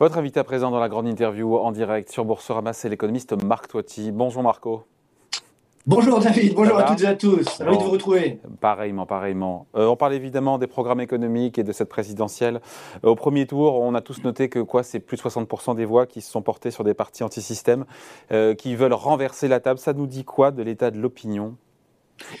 Votre invité à présent dans la grande interview en direct sur Boursorama, c'est l'économiste Marc Toiti. Bonjour Marco. Bonjour David, bonjour à toutes et à tous. Ravi de vous retrouver. Pareillement, pareillement. Euh, on parle évidemment des programmes économiques et de cette présidentielle. Euh, au premier tour, on a tous noté que quoi, c'est plus de 60% des voix qui se sont portées sur des partis anti-système, euh, qui veulent renverser la table. Ça nous dit quoi de l'état de l'opinion?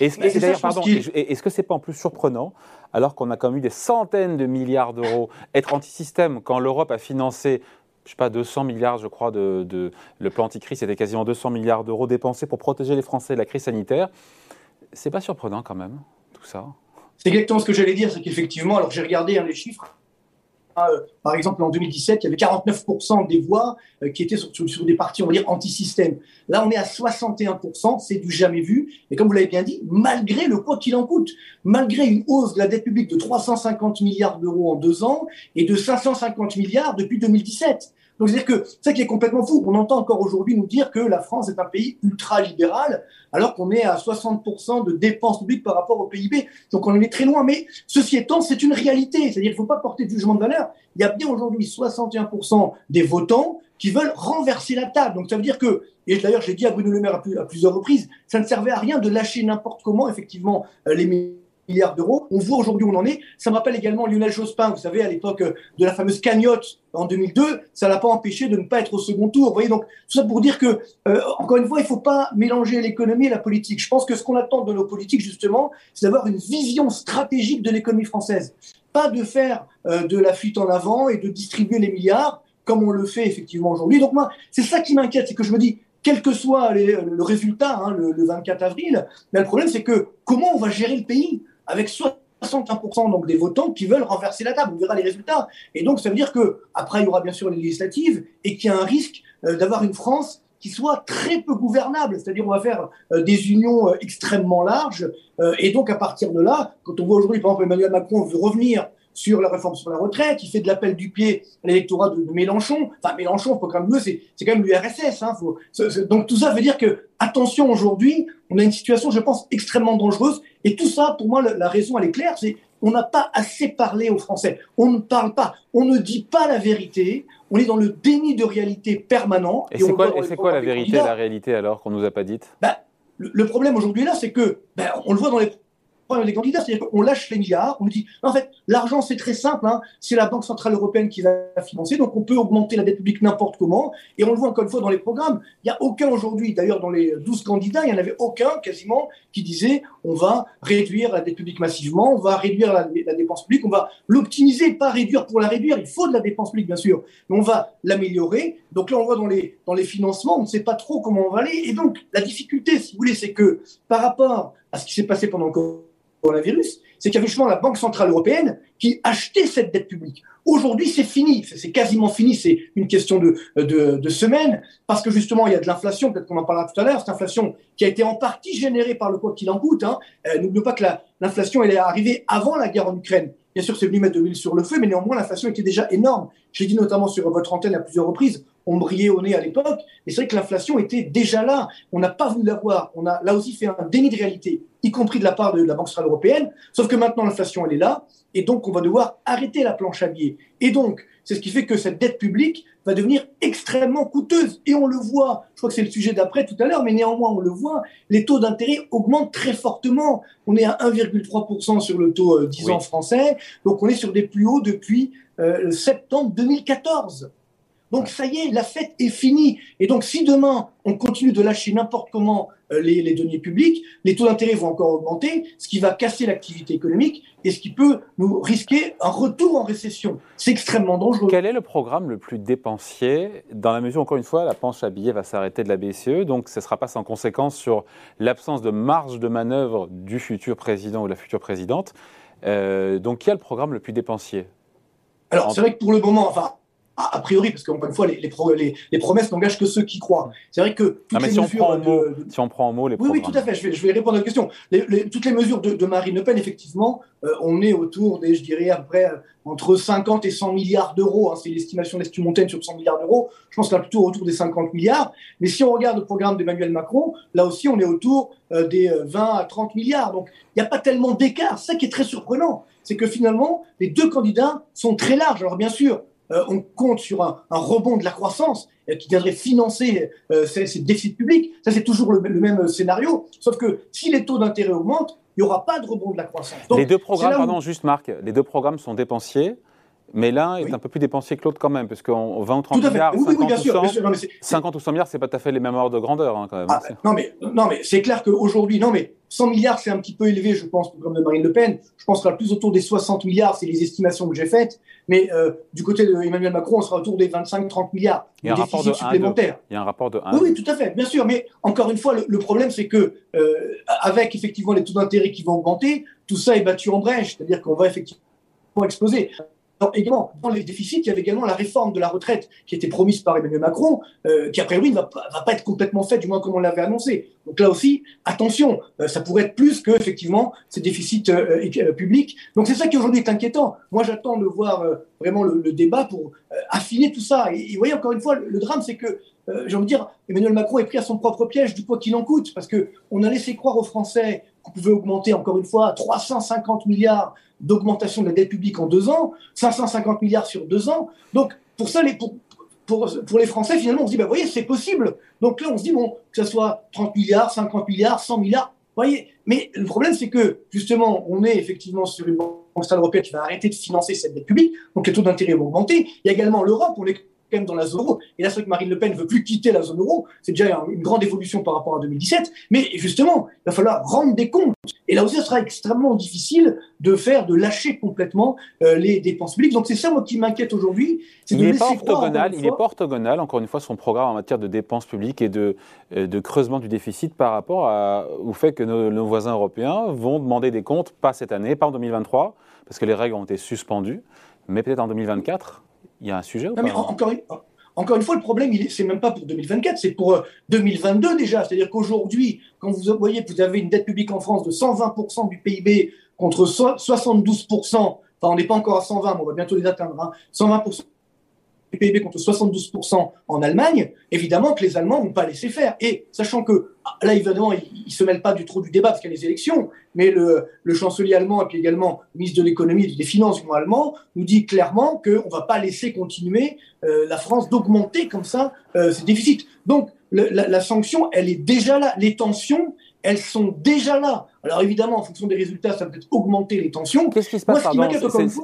Est-ce que c'est pas en plus surprenant, alors qu'on a quand même eu des centaines de milliards d'euros, être anti-système quand l'Europe a financé je sais pas, 200 milliards, je crois, de, le plan anti-crise, c'était quasiment 200 milliards d'euros dépensés pour protéger les Français de la crise sanitaire. C'est pas surprenant quand même, tout ça? C'est exactement ce que j'allais dire, c'est qu'effectivement, alors j'ai regardé hein, les chiffres, par exemple, en 2017, il y avait 49% des voix euh, qui étaient sur, des partis, on va dire, anti-système. Là, on est à 61%, c'est du jamais vu. Et comme vous l'avez bien dit, malgré le quoi qu'il en coûte, malgré une hausse de la dette publique de 350 milliards d'euros en deux ans et de 550 milliards depuis 2017. Donc, c'est-à-dire que c'est ça qui est complètement fou. On entend encore aujourd'hui nous dire que la France est un pays ultra-libéral, alors qu'on est à 60% de dépenses publiques par rapport au PIB. Donc, on en est très loin. Mais ceci étant, c'est une réalité. C'est-à-dire qu'il ne faut pas porter de jugement de valeur. Il y a bien aujourd'hui 61% des votants qui veulent renverser la table. Donc, ça veut dire que, et d'ailleurs, j'ai dit à Bruno Le Maire à, plusieurs reprises, ça ne servait à rien de lâcher n'importe comment, effectivement, euh, les milliards d'euros. On voit aujourd'hui où on en est. Ça me rappelle également Lionel Jospin, vous savez, à l'époque euh, de la fameuse cagnotte en 2002, ça l'a pas empêché de ne pas être au second tour. Vous voyez, donc tout ça pour dire que, euh, encore une fois, il faut pas mélanger l'économie et la politique. Je pense que ce qu'on attend de nos politiques, justement, c'est d'avoir une vision stratégique de l'économie française. Pas de faire euh, de la fuite en avant et de distribuer les milliards comme on le fait effectivement aujourd'hui. Donc moi, c'est ça qui m'inquiète, c'est que je me dis, quel que soit le résultat, hein, le, le, 24 avril, mais le problème c'est que comment on va gérer le pays? Avec 61% donc des votants qui veulent renverser la table. On verra les résultats. Et donc, ça veut dire que après, il y aura bien sûr les législatives et qu'il y a un risque euh, d'avoir une France qui soit très peu gouvernable. C'est-à-dire, on va faire euh, des unions euh, extrêmement larges. et donc, à partir de là, quand on voit aujourd'hui, par exemple, Emmanuel Macron veut revenir sur la réforme sur la retraite, il fait de l'appel du pied à l'électorat de, Mélenchon. Enfin, Mélenchon, faut quand même c'est, c'est quand même l'URSS. Hein, donc tout ça veut dire que, attention, aujourd'hui, on a une situation, je pense, extrêmement dangereuse. Et tout ça, pour moi, la, raison, elle est claire, c'est on n'a pas assez parlé aux Français. On ne parle pas, on ne dit pas la vérité. On est dans le déni de réalité permanent. Et, c'est quoi, la vérité, la réalité alors qu'on nous a pas dite? Ben, le, problème aujourd'hui là, c'est que ben, on le voit dans les des candidats, c'est-à-dire qu'on lâche les milliards, on dit, en fait, l'argent c'est très simple, hein, c'est la Banque Centrale Européenne qui va financer, donc on peut augmenter la dette publique n'importe comment, et on le voit encore une fois dans les programmes, il n'y a aucun aujourd'hui, d'ailleurs dans les 12 candidats, il n'y en avait aucun quasiment qui disait, on va réduire la dette publique massivement, on va réduire la, dépense publique, on va l'optimiser, pas réduire pour la réduire, il faut de la dépense publique bien sûr, mais on va l'améliorer, donc là on voit dans les, financements, on ne sait pas trop comment on va aller, et donc la difficulté, si vous voulez, c'est que par rapport à ce qui s'est passé pendant le coronavirus, c'est qu'il y avait justement la Banque Centrale Européenne qui achetait cette dette publique. Aujourd'hui, c'est fini, c'est quasiment fini, c'est une question de, de, semaines, parce que justement, il y a de l'inflation, peut-être qu'on en parlera tout à l'heure, cette inflation qui a été en partie générée par le quoi qu'il en coûte. Hein. Euh, pas que l'inflation, elle est arrivée avant la guerre en Ukraine. Bien sûr, c'est venu mettre de l'huile sur le feu, mais néanmoins, l'inflation était déjà énorme. J'ai dit notamment sur votre antenne à plusieurs reprises, on brillait au nez à l'époque, mais c'est vrai que l'inflation était déjà là. On n'a pas voulu la voir. On a là aussi fait un déni de réalité, y compris de la part de la Banque centrale européenne. Sauf que maintenant, l'inflation, elle est là, et donc on va devoir arrêter la planche à billets. Et donc, c'est ce qui fait que cette dette publique va devenir extrêmement coûteuse. Et on le voit, je crois que c'est le sujet d'après tout à l'heure, mais néanmoins, on le voit, les taux d'intérêt augmentent très fortement. On est à 1,3% sur le taux 10 euh, ans français, donc on est sur des plus hauts depuis euh, septembre 2014. Donc ça y est, la fête est finie. Et donc si demain on continue de lâcher n'importe comment euh, les, les, deniers publics, les taux d'intérêt vont encore augmenter, ce qui va casser l'activité économique et ce qui peut nous risquer un retour en récession. C'est extrêmement dangereux. Quel est le programme le plus dépensier Dans la mesure, encore une fois, la planche à billets va s'arrêter de la BCE, donc ce ne sera pas sans conséquence sur l'absence de marge de manœuvre du futur président ou la future présidente. Euh, donc, quel est le programme le plus dépensier? Alors, c'est vrai que pour le moment, enfin, a priori, parce qu'encore une fois, les, les, les, promesses n'engagent que ceux qui croient. C'est vrai que toutes les si mesures on prend si on prend en mot les oui, oui, tout à fait. Je vais, je vais répondre à la question. toutes les mesures de, de, Marine Le Pen, effectivement, euh, on est autour des, je dirais, à peu près euh, entre 50 et 100 milliards d'euros. Hein, c'est l'estimation d'Estu Montaigne sur 100 milliards d'euros. Je pense qu'on est plutôt autour des 50 milliards. Mais si on regarde le programme d'Emmanuel Macron, là aussi, on est autour euh, des 20 à 30 milliards. Donc, il n'y a pas tellement d'écart. Ça qui est très surprenant, c'est que finalement, les deux candidats sont très larges. Alors, bien sûr, euh, on compte sur un, rebond de la croissance euh, qui viendrait financer ces, déficits publics. Ça, c'est toujours le, même scénario. Sauf que si les taux d'intérêt augmentent, il n'y aura pas de rebond de la croissance. les deux programmes, pardon, juste Marc, les deux programmes sont dépensiers. Mais l'un est un peu plus dépensier que l'autre quand même, parce qu'en 20 ou 30 milliards, 50, ou 100, milliards, c'est pas tout à fait les mêmes ordres de grandeur hein, quand même. Ah, non mais, non mais c'est clair qu'aujourd'hui, non mais 100 milliards c'est un petit peu élevé, je pense, comme de Marine Le Pen. Je pense qu'on sera plus autour des 60 milliards, c'est les estimations que j'ai faites. Mais euh, du côté d'Emmanuel Macron, on sera autour des 25-30 milliards Il y a un rapport de supplémentaires. Il y a un rapport de 1 oui, oui, tout à fait, bien sûr. Mais encore une fois, le, problème c'est que euh, avec effectivement les taux d'intérêt qui vont augmenter, tout ça est battu en brèche, c'est-à-dire qu'on va effectivement exploser également, dans les déficits, il y avait également la réforme de la retraite qui était promise par Emmanuel Macron, euh, qui a priori ne va, va, pas être complètement faite, du moins comme on l'avait annoncé. Donc là aussi, attention, euh, ça pourrait être plus que effectivement ces déficits euh, publics. Donc c'est ça qui aujourd'hui est inquiétant. Moi, j'attends de voir vraiment le, débat pour affiner tout ça. Et, vous voyez, encore une fois, le, drame, c'est que j'ai envie de dire, Emmanuel Macron est pris à son propre piège du quoi qu'il en coûte, parce que on a laissé croire aux Français qu'on pouvait augmenter encore une fois 350 milliards d'augmentation de la dette publique en deux ans, 550 milliards sur deux ans. Donc, pour ça, les, pour les Français, finalement, on se dit, bah, vous voyez, c'est possible. Donc là, on se dit, bon, que ce soit 30 milliards, 50 milliards, 100 milliards, vous voyez. Mais le problème, c'est que, justement, on est effectivement sur une banque centrale européenne qui va arrêter de financer cette dette publique, donc les taux d'intérêt vont augmenter. Il y a également l'Europe, on est quand même dans la zone euro. Et là, c'est vrai que Marine Le Pen ne veut plus quitter la zone euro. C'est déjà une grande évolution par rapport à 2017. Mais justement, il va falloir rendre des comptes. Et là aussi, ce sera extrêmement difficile de faire, de lâcher complètement euh, les dépenses publiques. Donc c'est ça, moi, qui m'inquiète aujourd'hui. Il n'est pas orthogonal, il pas orthogonal, encore une fois, son programme en matière de dépenses publiques et de, euh, de creusement du déficit par rapport à, au fait que nos, nos voisins européens vont demander des comptes, pas cette année, pas en 2023, parce que les règles ont été suspendues, mais peut-être en 2024 il y a un sujet ou pas encore, une, encore une fois, le problème, c'est même pas pour 2024, c'est pour 2022 euh, déjà. C'est-à-dire qu'aujourd'hui, quand vous voyez que vous avez une dette publique en France de 120% du PIB contre 72%, enfin on n'est pas encore à 120, mais on va bientôt les atteindre, hein, 120% PIB contre 72% en Allemagne, évidemment que les Allemands vont pas laisser faire. Et sachant que, là, évidemment, ils ne se mêlent pas du trop du débat parce qu'il y a les élections, mais le, chancelier allemand et puis également le ministre de l'économie et des finances du allemand nous dit clairement qu'on ne va pas laisser continuer euh, la France d'augmenter comme ça euh, ses déficits. Donc, la sanction, elle est déjà là. Les tensions, elles sont déjà là. Alors évidemment, en fonction des résultats, ça peut être augmenter les tensions. Qu'est-ce qui se passe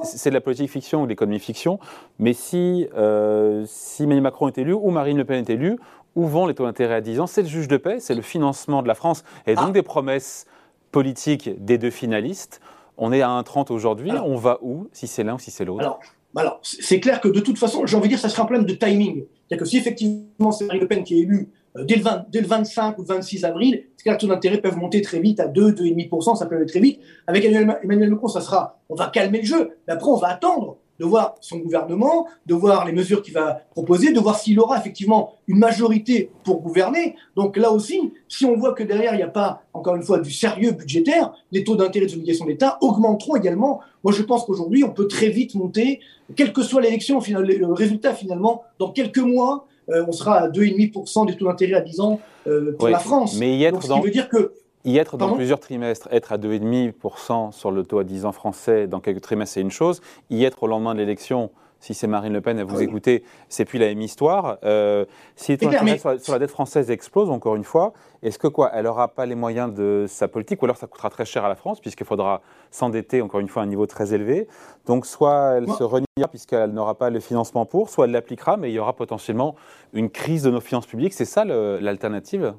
C'est de la politique fiction ou de l'économie fiction, mais si, euh, si Emmanuel Macron est élu ou Marine Le Pen est élue, où vont les taux d'intérêt à 10 ans? C'est le juge de paix, c'est le financement de la France, et donc ah. des promesses politiques des deux finalistes. On est à 1,30 aujourd'hui, on va où si c'est l'un ou si c'est l'autre? Alors, alors c'est clair que de toute façon, j'ai envie de dire, ça sera un problème de timing. C'est-à-dire que si effectivement c'est Marine Le Pen qui est élue euh, dès le, 25 ou 26 avril, les taux d'intérêt peuvent monter très vite à 2, 2,5%, ça peut aller très vite. Avec Emmanuel Macron, ça sera, on va calmer le jeu, mais après on va attendre de voir son gouvernement, de voir les mesures qu'il va proposer, de voir s'il aura effectivement une majorité pour gouverner. Donc là aussi, si on voit que derrière, il n'y a pas, encore une fois, du sérieux budgétaire, les taux d'intérêt des obligations d'État augmenteront également. Moi, je pense qu'aujourd'hui, on peut très vite monter, quelle que soit l'élection, le résultat finalement, dans quelques mois, on sera à 2,5% des taux d'intérêt à 10 ans euh, pour la France. Mais y être ce dans... qui veut dire que y être dans plusieurs trimestres, être à 2,5% sur le taux à 10 ans français dans quelques trimestres, c'est une chose. Y être au lendemain de l'élection, si c'est Marine Le Pen, à vous écouter, c'est puis la même histoire. Euh, si les sur, la dette française explosent, encore une fois, est-ce que quoi Elle n'aura pas les moyens de sa politique, ou alors ça coûtera très cher à la France, puisqu'il faudra s'endetter, encore une fois, à un niveau très élevé. Donc soit elle se reniera, puisqu'elle n'aura pas le financement pour, soit elle l'appliquera, mais il y aura potentiellement une crise de nos finances publiques. C'est ça l'alternative?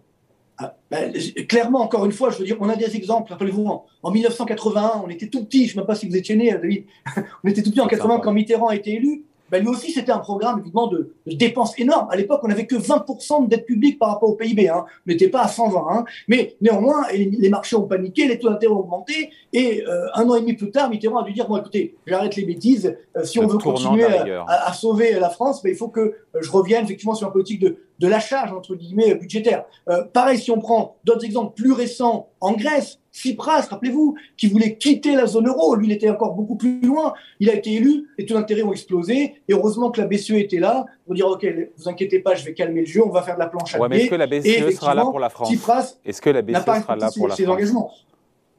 Ah, ben, clairement, encore une fois, je veux dire, on a des exemples. Rappelez-vous, en, 1981, on était tout petit. Je ne sais même pas si vous étiez né, David. on était tout petit en 80 quand Mitterrand a été élu ben lui aussi, c'était un programme évidemment de, de dépenses énormes. À l'époque, on n'avait que 20% de dette publique par rapport au PIB. Hein. On n'était pas à 120. Hein. Mais néanmoins, les marchés ont paniqué, les taux d'intérêt ont augmenté. Et euh, un an et demi plus tard, Mitterrand a dû dire, bon écoutez, j'arrête les bêtises. Euh, si on veut continuer à, à, sauver la France, ben, il faut que euh, je revienne effectivement sur une politique de, de la charge, entre guillemets, budgétaire. pareil, si on prend d'autres exemples plus récents, en Grèce, Tsipras, rappelez-vous, qui voulait quitter la zone euro. Lui, il était encore beaucoup plus loin. Il a été élu, les taux d'intérêt ont explosé. Et heureusement que la BCE était là pour dire OK, vous inquiétez pas, je vais calmer le jeu, on va faire de la planche à ouais, mais Est-ce que la BCE sera là pour la France Est-ce que la BCE sera là pour la France engagements.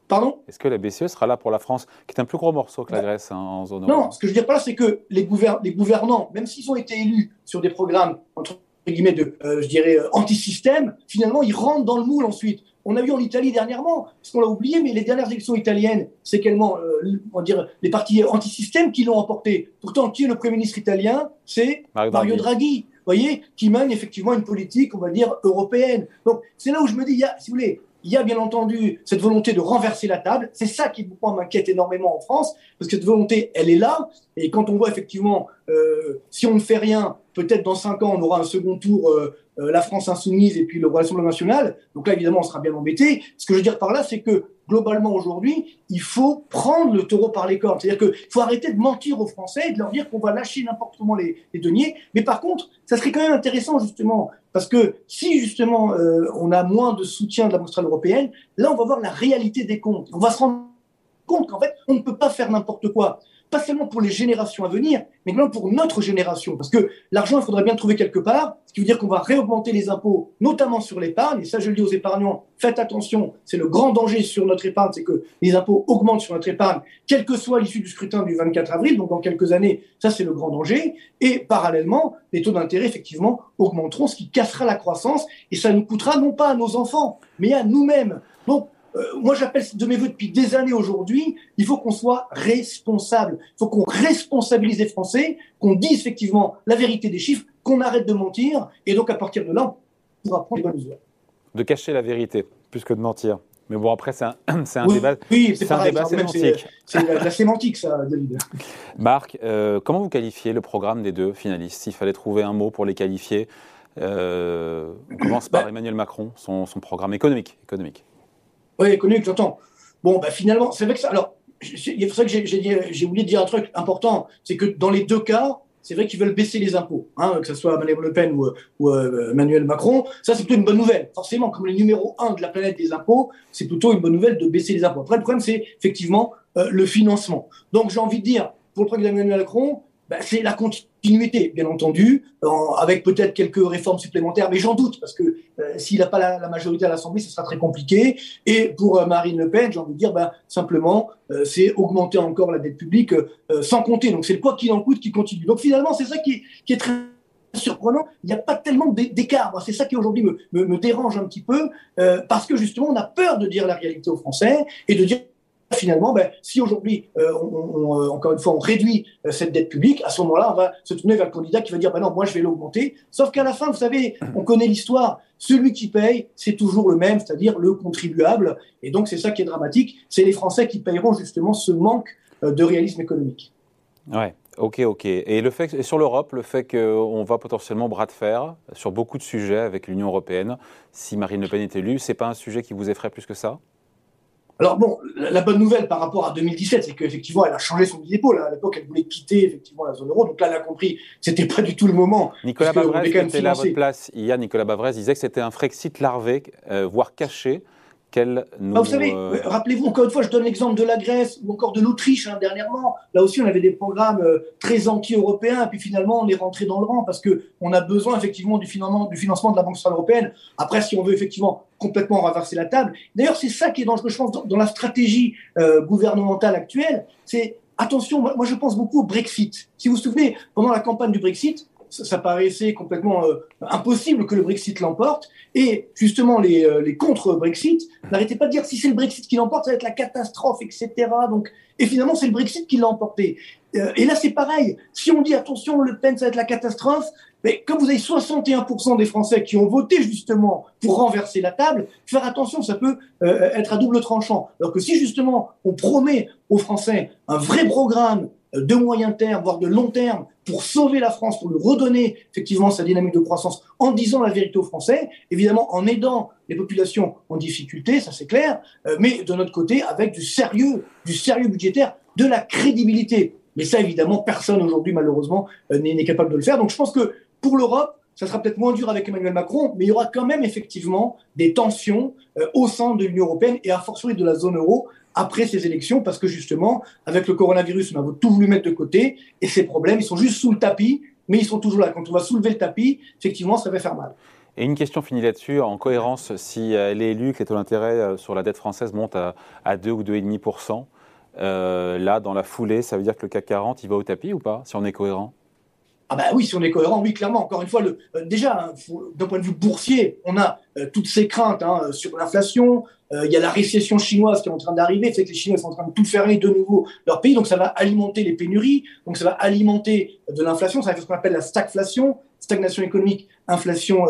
Pardon? Est-ce que la BCE sera là pour la France, qui est un plus gros morceau que la bah, Grèce hein, en zone euro Non, ce que je veux dire par là, c'est que les, les, gouvernants, même s'ils ont été élus sur des programmes, entre guillemets, de, euh, je dirais, euh, anti-système, finalement, ils rentrent dans le moule ensuite. On a vu en Italie dernièrement, parce qu'on l'a oublié, mais les dernières élections italiennes, c'est quellement, euh, on dire, les partis anti-système qui l'ont emporté. Pourtant, qui est le Premier ministre italien? C'est Mario, Draghi. Vous voyez, qui mène effectivement une politique, on va dire, européenne. Donc, c'est là où je me dis, il y a, si vous voulez, il y a bien entendu cette volonté de renverser la table. C'est ça qui, m'inquiète énormément en France, parce que cette volonté, elle est là. Et quand on voit effectivement, euh, si on ne fait rien, peut-être dans cinq ans, on aura un second tour, euh, euh, la France insoumise et puis le Rassemblement national. Donc là, évidemment, on sera bien embêté. Ce que je veux dire par là, c'est que globalement aujourd'hui, il faut prendre le taureau par les cornes. C'est-à-dire qu'il faut arrêter de mentir aux Français et de leur dire qu'on va lâcher n'importe comment les, deniers. Mais par contre, ça serait quand même intéressant justement, parce que si justement euh, on a moins de soutien de la mondiale européenne, là on va voir la réalité des comptes. On va se rendre compte qu'en fait, on ne peut pas faire n'importe quoi pas seulement pour les générations à venir, mais même pour notre génération. Parce que l'argent, il faudrait bien le trouver quelque part, ce qui veut dire qu'on va réaugmenter les impôts, notamment sur l'épargne. Et ça, je le dis aux épargnants, faites attention, c'est le grand danger sur notre épargne, c'est que les impôts augmentent sur notre épargne, quelle que soit l'issue du scrutin du 24 avril, donc dans quelques années, ça c'est le grand danger. Et parallèlement, les taux d'intérêt, effectivement, augmenteront, ce qui cassera la croissance, et ça nous coûtera non pas à nos enfants, mais à nous-mêmes. Donc, moi j'appelle de mes voeux depuis des années aujourd'hui, il faut qu'on soit responsable. Il faut qu'on responsabilise les Français, qu'on dise effectivement la vérité des chiffres, qu'on arrête de mentir, et donc à partir de là, on pourra prendre les bonnes mesures. De cacher la vérité, plus que de mentir. Mais bon, après, c'est un, un débat, oui, c'est un débat sémantique. C'est la, sémantique, ça, David. Marc, euh, comment vous qualifiez le programme des deux finalistes? S'il fallait trouver un mot pour les qualifier, euh, on commence par bah Emmanuel Macron, son, son programme économique. économique. Oui, économique, j'entends. Bon, bah, finalement, c'est vrai que ça. Alors, c'est vrai que j'ai oublié de dire un truc important, c'est que dans les deux cas, c'est vrai qu'ils veulent baisser les impôts, hein, que ce soit Emmanuel Le Pen ou, ou euh, Emmanuel Macron. Ça, c'est plutôt une bonne nouvelle. Forcément, comme le numéro un de la planète des impôts, c'est plutôt une bonne nouvelle de baisser les impôts. Après, le problème, c'est effectivement euh, le financement. Donc, j'ai envie de dire, pour le programme d'Emmanuel Macron, bah, c'est la continuité, bien entendu, avec peut-être quelques réformes supplémentaires, mais j'en doute, parce que euh, s'il n'a pas la, majorité à l'Assemblée, ce sera très compliqué. Et pour euh, Marine Le Pen, j'ai envie de dire, bah, simplement, euh, c'est augmenter encore la dette publique sans compter. Donc c'est le quoi qu'il en coûte qui continue. Donc finalement, c'est ça qui, est très surprenant, il n'y a pas tellement d'écart. C'est ça qui aujourd'hui me, dérange un petit peu, parce que justement, on a peur de dire la réalité aux Français et de dire finalement, ben, si aujourd'hui, euh, on, euh, encore une fois, on réduit euh, cette dette publique, à ce moment-là, on va se tourner vers le candidat qui va dire, ben non, moi, je vais l'augmenter. Sauf qu'à la fin, vous savez, on connaît l'histoire. Celui qui paye, c'est toujours le même, c'est-à-dire le contribuable. Et donc, c'est ça qui est dramatique. C'est les Français qui payeront justement ce manque de réalisme économique. Ouais. Ok, ok. Et le fait, et sur l'Europe, le fait qu'on va potentiellement bras de fer sur beaucoup de sujets avec l'Union européenne, si Marine Le Pen est élue, c'est pas un sujet qui vous effraie plus que ça? Alors bon, la, bonne nouvelle par rapport à 2017, c'est qu'effectivement, elle a changé son d'épaule. À l'époque, elle voulait quitter effectivement la zone euro. Donc là, elle a compris, c'était pas du tout le moment. Nicolas Bavrez, qui était là à votre place hier, Nicolas Bavrez disait que c'était un Frexit larvé, euh, voire caché, nous... Ah, vous savez, euh, rappelez-vous, encore une fois, je donne l'exemple de la Grèce ou encore de l'Autriche hein, dernièrement. Là aussi, on avait des programmes euh, très anti-européens, et puis finalement, on est rentré dans le rang parce qu'on a besoin effectivement du financement, du financement de la Banque centrale européenne. Après, si on veut effectivement complètement renverser la table. D'ailleurs, c'est ça qui est dangereux, je pense, dans, la stratégie euh, gouvernementale actuelle. C'est attention, moi, je pense beaucoup au Brexit. Si vous vous souvenez, pendant la campagne du Brexit, ça, paraissait complètement euh, impossible que le Brexit l'emporte. Et justement, les, euh, contre-Brexit n'arrêtaient pas de dire si c'est le Brexit qui l'emporte, ça va être la catastrophe, etc. Donc, et finalement, c'est le Brexit qui l'a emporté. et là, c'est pareil. Si on dit attention, Le Pen, ça va être la catastrophe, mais comme vous avez 61% des Français qui ont voté justement pour renverser la table, faire attention, ça peut euh, être à double tranchant. Alors que si justement on promet aux Français un vrai programme euh, de moyen terme, voire de long terme, pour sauver la France, pour lui redonner effectivement sa dynamique de croissance, en disant la vérité aux Français, évidemment en aidant les populations en difficulté, ça c'est clair, euh, mais de notre côté avec du sérieux, du sérieux budgétaire, de la crédibilité. Mais ça, évidemment, personne aujourd'hui, malheureusement, n'est capable de le faire. Donc je pense que pour l'Europe, ça sera peut-être moins dur avec Emmanuel Macron, mais il y aura quand même effectivement des tensions euh, au sein de l'Union européenne et à fortiori de la zone euro après ces élections, parce que justement, avec le coronavirus, on a tout voulu mettre de côté, et ces problèmes, ils sont juste sous le tapis, mais ils sont toujours là. Quand on va soulever le tapis, effectivement, ça va faire mal. Et une question finie là-dessus, en cohérence, si elle est élue, que les taux d'intérêt sur la dette française montent à, à 2 ou 2,5%, euh, là, dans la foulée, ça veut dire que le CAC 40, il va au tapis ou pas, si on est cohérent? Ah bah oui, si on est cohérent, oui, clairement. Encore une fois, le, euh, déjà, hein, d'un point de vue boursier, on a euh, toutes ces craintes hein, sur l'inflation. Il y a la récession chinoise qui est en train d'arriver. C'est que les Chinois sont en train de tout fermer de nouveau leur pays. Donc ça va alimenter les pénuries. Donc ça va alimenter de l'inflation. Ça va faire ce qu'on appelle la stagflation, stagnation économique, inflation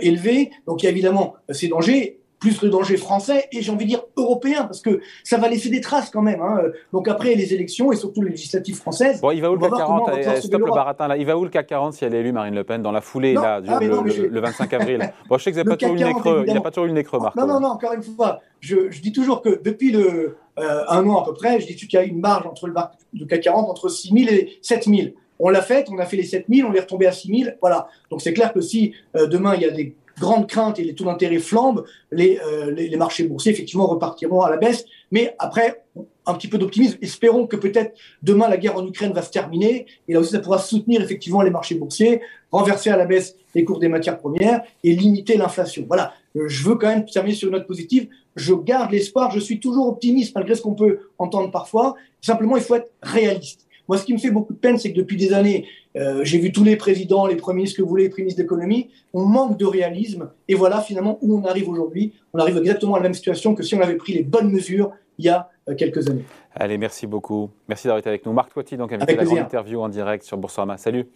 élevée. Donc il y a évidemment ces dangers plus le danger français et j'ai envie de dire européen parce que ça va laisser des traces quand même. Hein. Donc après les élections et surtout les législatives françaises. Bon, il va où le CAC 40 Stop le baratin là. Il va où le CAC 40 si elle est élue Marine Le Pen dans la foulée là, ah, le, 25 avril? Bon, je sais que vous n'avez pas, toujours eu le nez creux. Il n'a pas toujours eu le nez creux, Marc. Non, non, non. Encore une fois, je, je dis toujours que depuis le euh, un an à peu près, je dis qu'il y a une marge entre le, le CAC 40 entre 6 000 et 7 000. On l'a fait, on a fait les 7 000, on est retombé à 6 000. Voilà. Donc c'est clair que si euh, demain il y a des grande crainte et les taux d'intérêt flambent, euh, les, les, marchés boursiers effectivement repartiront à la baisse. Mais après, un petit peu d'optimisme. Espérons que peut-être demain la guerre en Ukraine va se terminer et là aussi ça pourra soutenir effectivement les marchés boursiers, renverser à la baisse les cours des matières premières et limiter l'inflation. Voilà. Euh, je veux quand même terminer sur une note positive. Je garde l'espoir. Je suis toujours optimiste malgré ce qu'on peut entendre parfois. Simplement, il faut être réaliste. Moi, ce qui me fait beaucoup de peine, c'est que depuis des années, euh, j'ai vu tous les présidents, les premiers ministres que vous voulez, les premiers ministres d'économie, on manque de réalisme. Et voilà finalement où on arrive aujourd'hui. On arrive exactement à la même situation que si on avait pris les bonnes mesures il y a euh, quelques années. Allez, merci beaucoup. Merci d'avoir été avec nous. Marc Toiti, donc, invité à la grande interview en direct sur Boursorama. Salut.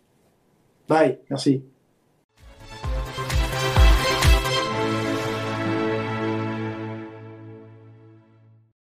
Bye, merci.